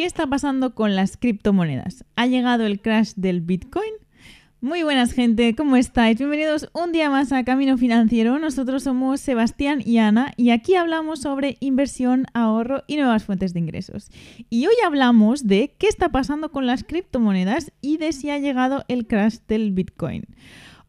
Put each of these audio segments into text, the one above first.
¿Qué está pasando con las criptomonedas? ¿Ha llegado el crash del Bitcoin? Muy buenas gente, ¿cómo estáis? Bienvenidos un día más a Camino Financiero. Nosotros somos Sebastián y Ana y aquí hablamos sobre inversión, ahorro y nuevas fuentes de ingresos. Y hoy hablamos de qué está pasando con las criptomonedas y de si ha llegado el crash del Bitcoin.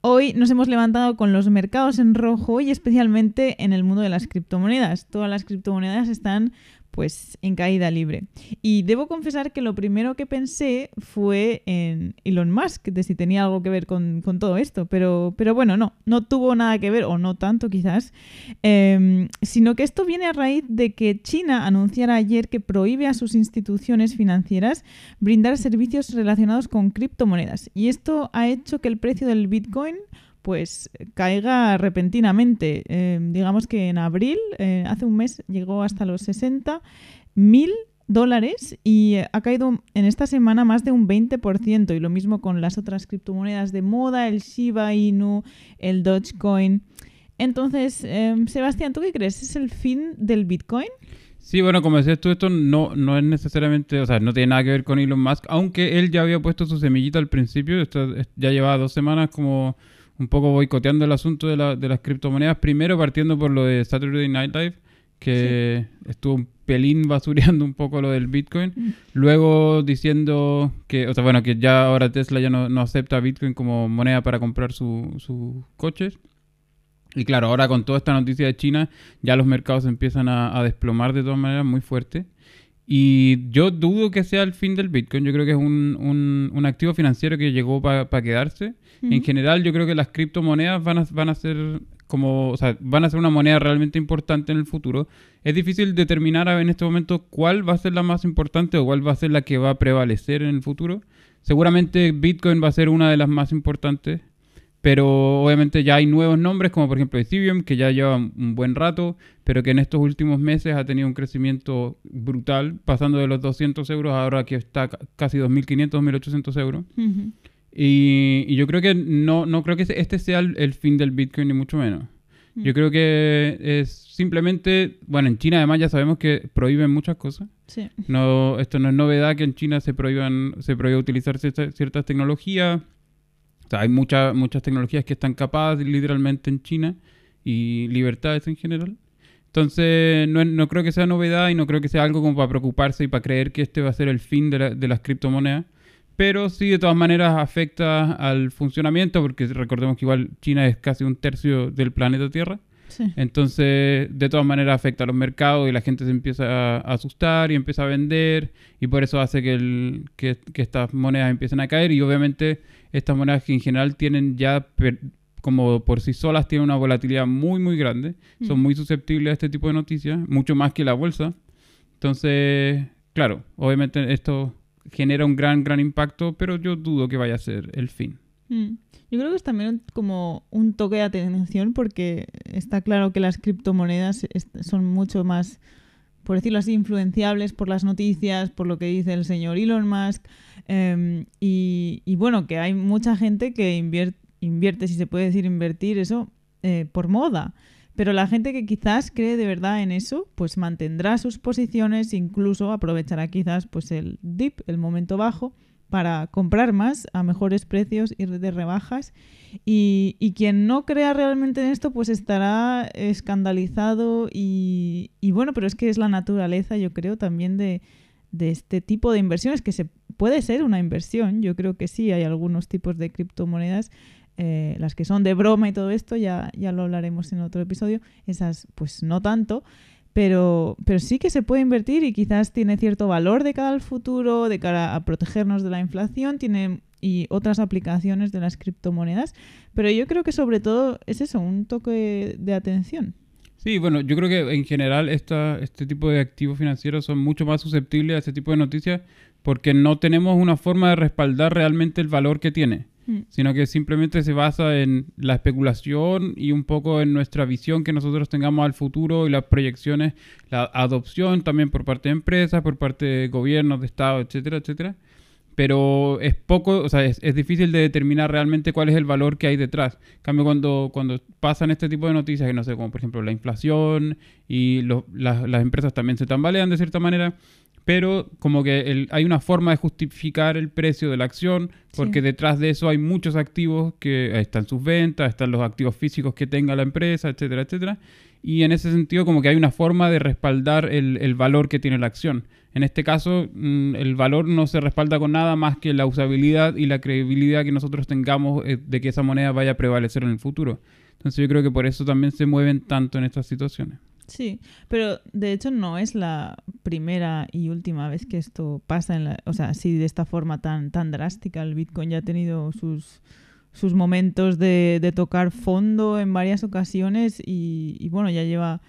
Hoy nos hemos levantado con los mercados en rojo y especialmente en el mundo de las criptomonedas. Todas las criptomonedas están pues en caída libre. Y debo confesar que lo primero que pensé fue en Elon Musk, de si tenía algo que ver con, todo esto, pero, pero bueno, no, no tuvo nada que ver, o no tanto quizás, em, sino que esto viene a raíz de que China anunciara ayer que prohíbe a sus instituciones financieras brindar servicios relacionados con criptomonedas. Y esto ha hecho que el precio del Bitcoin pues caiga repentinamente. Em, digamos que en abril, eh, hace un mes, llegó hasta los 60 mil dólares y ha caído en esta semana más de un 20% y lo mismo con las otras criptomonedas de moda, el Shiba Inu, el Dogecoin. Entonces, em, Sebastián, ¿tú qué crees? ¿Es el fin del Bitcoin? Sí, bueno, como decías tú, esto no, no es necesariamente, o sea, no tiene nada que ver con Elon Musk, aunque él ya había puesto su semillita al principio, esto ya llevaba dos semanas como un poco boicoteando el asunto de, la, de las criptomonedas. Primero partiendo por lo de Saturday Night Live, que estuvo un pelín basureando un poco lo del Bitcoin. Mm. Luego diciendo que, o sea, bueno, que ya ahora Tesla ya no, no acepta Bitcoin como moneda para comprar sus su coches. Y claro, ahora con toda esta noticia de China, ya los mercados empiezan a, a desplomar de todas maneras muy fuerte. Y yo dudo que sea el fin del Bitcoin. Yo creo que es un, un, activo financiero que llegó para quedarse. En general, yo creo que las criptomonedas van a, van a ser como, o sea, van a ser una moneda realmente importante en el futuro. Es difícil determinar en este momento cuál va a ser la más importante o cuál va a ser la que va a prevalecer en el futuro. Seguramente Bitcoin va a ser una de las más importantes pero obviamente ya hay nuevos nombres, como por ejemplo Ethereum, que ya lleva un buen rato, pero que en estos últimos meses ha tenido un crecimiento brutal, pasando de los 200 euros ahora que está casi 2.500, 2.800 euros. y, yo creo que no, no creo que este sea el, fin del Bitcoin, ni mucho menos. Yo creo que es simplemente, bueno, en China además ya sabemos que prohíben muchas cosas. No, esto no es novedad que en China se prohíban, se prohíbe utilizar ciertas tecnologías hay muchas muchas tecnologías que están capaces literalmente en China y libertades en general. Entonces, no, creo que sea novedad y no creo que sea algo como para preocuparse y para creer que este va a ser el fin de, de las criptomonedas. Pero sí, de todas maneras, afecta al funcionamiento, porque recordemos que igual China es casi un tercio del planeta Tierra. Entonces, de todas maneras, afecta a los mercados y la gente se empieza a, asustar y empieza a vender y por eso hace que, el, que, estas monedas empiecen a caer y obviamente estas monedas que en general tienen ya como por sí solas tienen una volatilidad muy muy grande, son mm. muy susceptibles a este tipo de noticias, mucho más que la bolsa. Entonces, claro, obviamente esto genera un gran gran impacto, pero yo dudo que vaya a ser el fin. Mm. Yo creo que es también como un toque de atención porque está claro que las criptomonedas son mucho más, por decirlo así, influenciables por las noticias, por lo que dice el señor Elon Musk. Em, y, bueno, que hay mucha gente que invierte, si se puede decir invertir eso, eh, por moda. Pero la gente que quizás cree de verdad en eso, pues mantendrá sus posiciones, incluso aprovechará quizás pues el dip, el momento bajo, para comprar más a mejores precios, ir de rebajas. Y, quien no crea realmente en esto, pues estará escandalizado y, bueno, pero es que es la naturaleza, yo creo, también de, este tipo de inversiones, que se puede ser una inversión, yo creo que sí, hay algunos tipos de criptomonedas, eh, las que son de broma y todo esto, ya, ya lo hablaremos en otro episodio, esas pues no tanto, pero, pero sí que se puede invertir y quizás tiene cierto valor de cara al futuro, de cara a protegernos de la inflación, tiene y otras aplicaciones de las criptomonedas, pero yo creo que sobre todo es eso, un toque de atención. Sí, bueno, yo creo que en general esta, este tipo de activos financieros son mucho más susceptibles a este tipo de noticias porque no tenemos una forma de respaldar realmente el valor que tiene. Mm. sino que simplemente se basa en la especulación y un poco en nuestra visión que nosotros tengamos al futuro y las proyecciones, la adopción también por parte de empresas, por parte de gobiernos, de Estado, etcétera, etcétera. Pero es poco, o sea, es, difícil de determinar realmente cuál es el valor que hay detrás. En cambio, cuando, cuando pasan este tipo de noticias, que no sé, como por ejemplo la inflación y las empresas también se tambalean de cierta manera, pero como que hay una forma de justificar el precio de la acción, porque detrás de eso hay muchos activos que están sus ventas, están los activos físicos que tenga la empresa, etcétera, etcétera. Y en ese sentido como que hay una forma de respaldar el, valor que tiene la acción. En este caso, mm, el valor no se respalda con nada más que la usabilidad y la credibilidad que nosotros tengamos eh, de que esa moneda vaya a prevalecer en el futuro. Entonces yo creo que por eso también se mueven tanto en estas situaciones. Sí, pero de hecho no es la primera y última vez que esto pasa, en la, o sea, así de esta forma tan, tan drástica. El Bitcoin ya ha tenido sus, sus momentos de, de tocar fondo en varias ocasiones y, y bueno, ya lleva,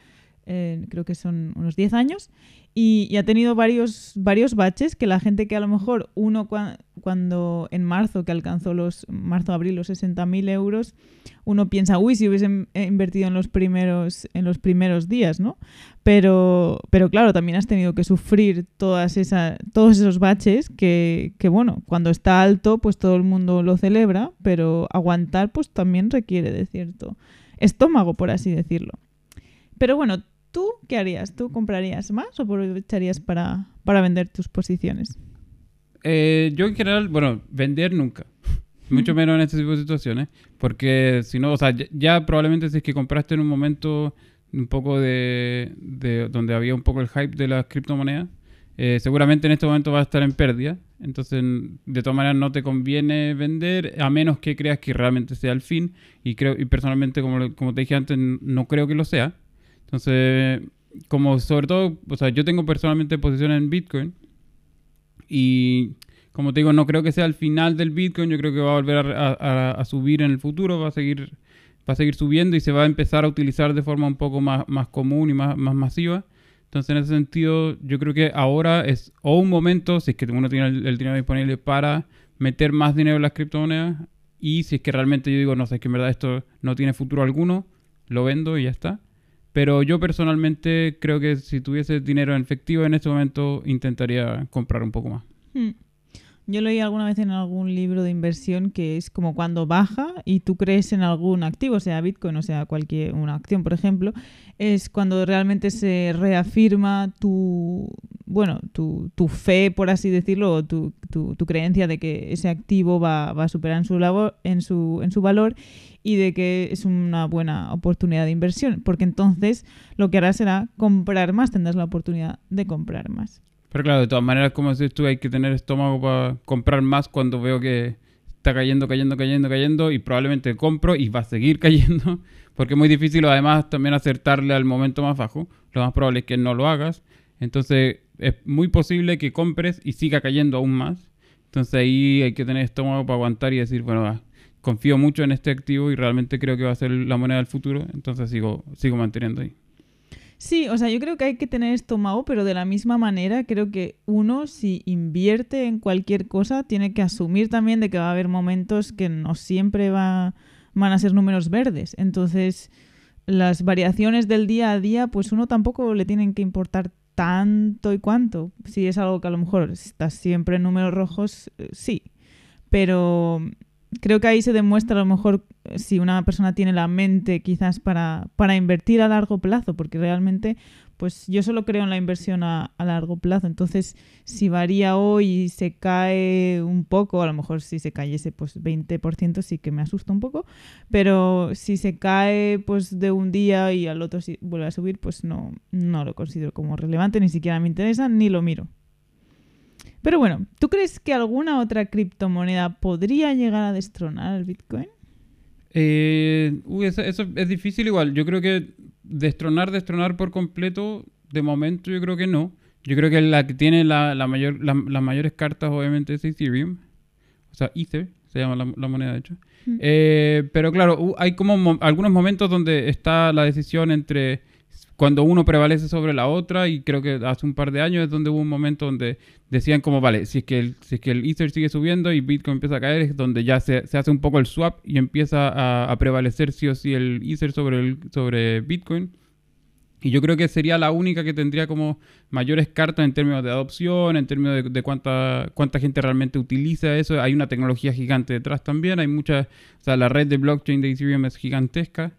eh, creo que son unos 10 años y, ha tenido varios, varios baches que la gente que a lo mejor uno cuando en marzo que alcanzó los marzo-abril los 60.000 euros, uno piensa, uy, si hubiese eh, invertido en los primeros, en los primeros días, ¿no? Pero, pero claro, también has tenido que sufrir todas esas, todos esos baches que, que, bueno, cuando está alto, pues todo el mundo lo celebra, pero aguantar pues también requiere de cierto estómago, por así decirlo. Pero bueno, ¿Tú qué harías? ¿Tú comprarías más o aprovecharías para, para vender tus posiciones? Eh, yo en general, bueno, vender nunca. Mucho menos en este tipo de situaciones. Porque si no, o sea, ya, probablemente si es que compraste en un momento un poco de, de donde había un poco el hype de las criptomonedas, eh, seguramente en este momento va a estar en pérdida. Entonces, de todas maneras, no te conviene vender a menos que creas que realmente sea el fin. Y creo, y personalmente, como, como te dije antes, no creo que lo sea. Entonces, como sobre todo, o sea, yo tengo personalmente posiciones en Bitcoin y como te digo, no creo que sea el final del Bitcoin, yo creo que va a volver a, subir en el futuro, va a seguir va a seguir subiendo y se va a empezar a utilizar de forma un poco más, más común y más, más masiva. Entonces, en ese sentido, yo creo que ahora es o un momento, si es que uno tiene el, dinero disponible para meter más dinero en las criptomonedas, y si es que realmente yo digo, no sé, es que en verdad esto no tiene futuro alguno, lo vendo y ya está. Pero yo personalmente creo que si tuviese dinero en efectivo en este momento intentaría comprar un poco más. Hmm. Yo leí alguna vez en algún libro de inversión que es como cuando baja y tú crees en algún activo, sea Bitcoin o sea cualquier una acción, por ejemplo, es cuando realmente se reafirma tu bueno, tu, tu fe, por así decirlo, o tu, tu, tu, creencia de que ese activo va, va a superar en su, labor, en, su, en su valor y de que es una buena oportunidad de inversión, porque entonces lo que harás será comprar más, tendrás la oportunidad de comprar más. Pero claro, de todas maneras, como dices tú, hay que tener estómago para comprar más cuando veo que está cayendo, cayendo, cayendo, cayendo y probablemente compro y va a seguir cayendo, porque es muy difícil además también acertarle al momento más bajo. Lo más probable es que no lo hagas. Entonces es muy posible que compres y siga cayendo aún más. Entonces ahí hay que tener estómago para aguantar y decir, bueno, confío mucho en este activo y realmente creo que va a ser la moneda del futuro. Entonces sigo, sigo manteniendo ahí. Sí, o sea, yo creo que hay que tener estómago, pero de la misma manera creo que uno si invierte en cualquier cosa tiene que asumir también de que va a haber momentos que no siempre va, van a ser números verdes. Entonces, las variaciones del día a día, pues uno tampoco le tienen que importar tanto y cuánto. Si es algo que a lo mejor está siempre en números rojos, eh, sí. Pero creo que ahí se demuestra a lo mejor eh, si una persona tiene la mente quizás para, para invertir a largo plazo, porque realmente pues yo solo creo en la inversión a, a, largo plazo. Entonces, si varía hoy y se cae un poco, a lo mejor si se cayese pues 20% sí que me asusta un poco, pero si se cae pues de un día y al otro si vuelve a subir, pues no, no lo considero como relevante, ni siquiera me interesa, ni lo miro. Pero bueno, ¿tú crees que alguna otra criptomoneda podría llegar a destronar al Bitcoin? Eh, eso, es difícil igual. Yo creo que destronar, destronar por completo, de momento yo creo que no. Yo creo que la que tiene la, mayor, las mayores cartas obviamente es Ethereum. O sea, Ether se llama la, moneda de hecho. Mm. Eh, pero claro, hay como algunos momentos donde está la decisión entre cuando uno prevalece sobre la otra y creo que hace un par de años es donde hubo un momento donde decían como, vale, si es que el, si es que el Ether sigue subiendo y Bitcoin empieza a caer, es donde ya se, hace un poco el swap y empieza a, prevalecer sí o sí el Ether sobre, el, sobre Bitcoin. Y yo creo que sería la única que tendría como mayores cartas en términos de adopción, en términos de, de, cuánta, cuánta gente realmente utiliza eso. Hay una tecnología gigante detrás también. Hay mucha, o sea, la red de blockchain de Ethereum es gigantesca.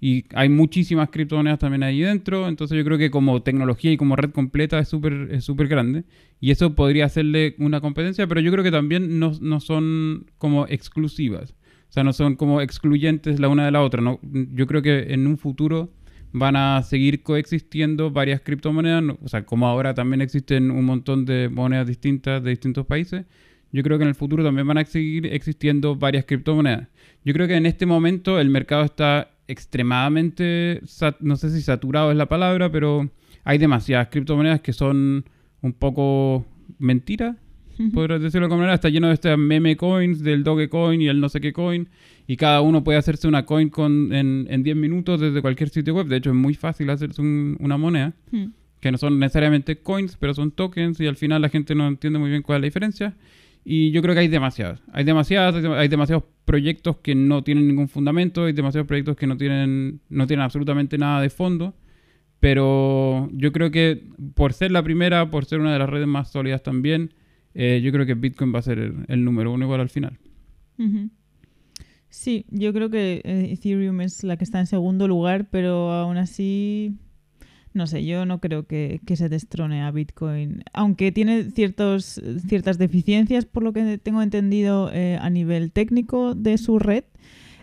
Y hay muchísimas criptomonedas también ahí dentro, entonces yo creo que como tecnología y como red completa es súper es súper grande y eso podría hacerle una competencia, pero yo creo que también no, no son como exclusivas, o sea, no son como excluyentes la una de la otra, ¿no? Yo creo que en un futuro van a seguir coexistiendo varias criptomonedas, o sea, como ahora también existen un montón de monedas distintas de distintos países, yo creo que en el futuro también van a seguir existiendo varias criptomonedas. Yo creo que en este momento el mercado está extremadamente, no sé si saturado es la palabra, pero hay demasiadas criptomonedas que son un poco mentiras, podrías decirlo de alguna manera. Está lleno de estas meme coins, del Dogecoin y el no sé qué coin, y cada uno puede hacerse una coin con, en, en 10 minutos desde cualquier sitio web. De hecho, es muy fácil hacerse una moneda, hmm. que no son necesariamente coins, pero son tokens, y al final la gente no entiende muy bien cuál es la diferencia. Y yo creo que hay demasiadas. Hay demasiadas, hay demasiados proyectos que no tienen ningún fundamento, hay demasiados proyectos que no tienen, no tienen absolutamente nada de fondo. Pero yo creo que por ser la primera, por ser una de las redes más sólidas también, eh, yo creo que Bitcoin va a ser el, número uno igual al final. Sí, yo creo que eh, Ethereum es la que está en segundo lugar, pero aún así no sé, yo no creo que, se destrone a Bitcoin, aunque tiene ciertos, ciertas deficiencias, por lo que tengo entendido eh, a nivel técnico de su red,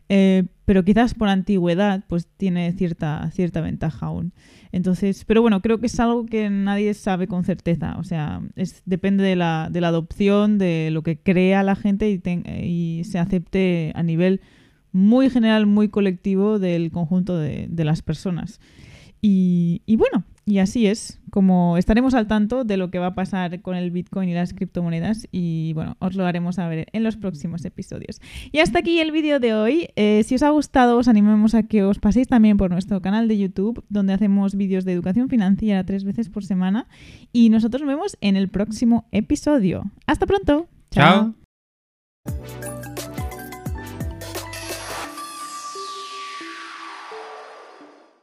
eh, pero quizás por antigüedad pues tiene cierta, cierta ventaja aún. Entonces, pero bueno, creo que es algo que nadie sabe con certeza, o sea, es, depende de la, de la adopción, de lo que crea la gente y, y se acepte a nivel muy general, muy colectivo del conjunto de, de las personas. Y, bueno, y así es, como estaremos al tanto de lo que va a pasar con el Bitcoin y las criptomonedas y bueno, os lo haremos a ver en los próximos episodios. Y hasta aquí el vídeo de hoy. Eh, si os ha gustado, os animemos a que os paséis también por nuestro canal de YouTube, donde hacemos vídeos de educación financiera tres veces por semana. Y nosotros nos vemos en el próximo episodio. Hasta pronto. Chao.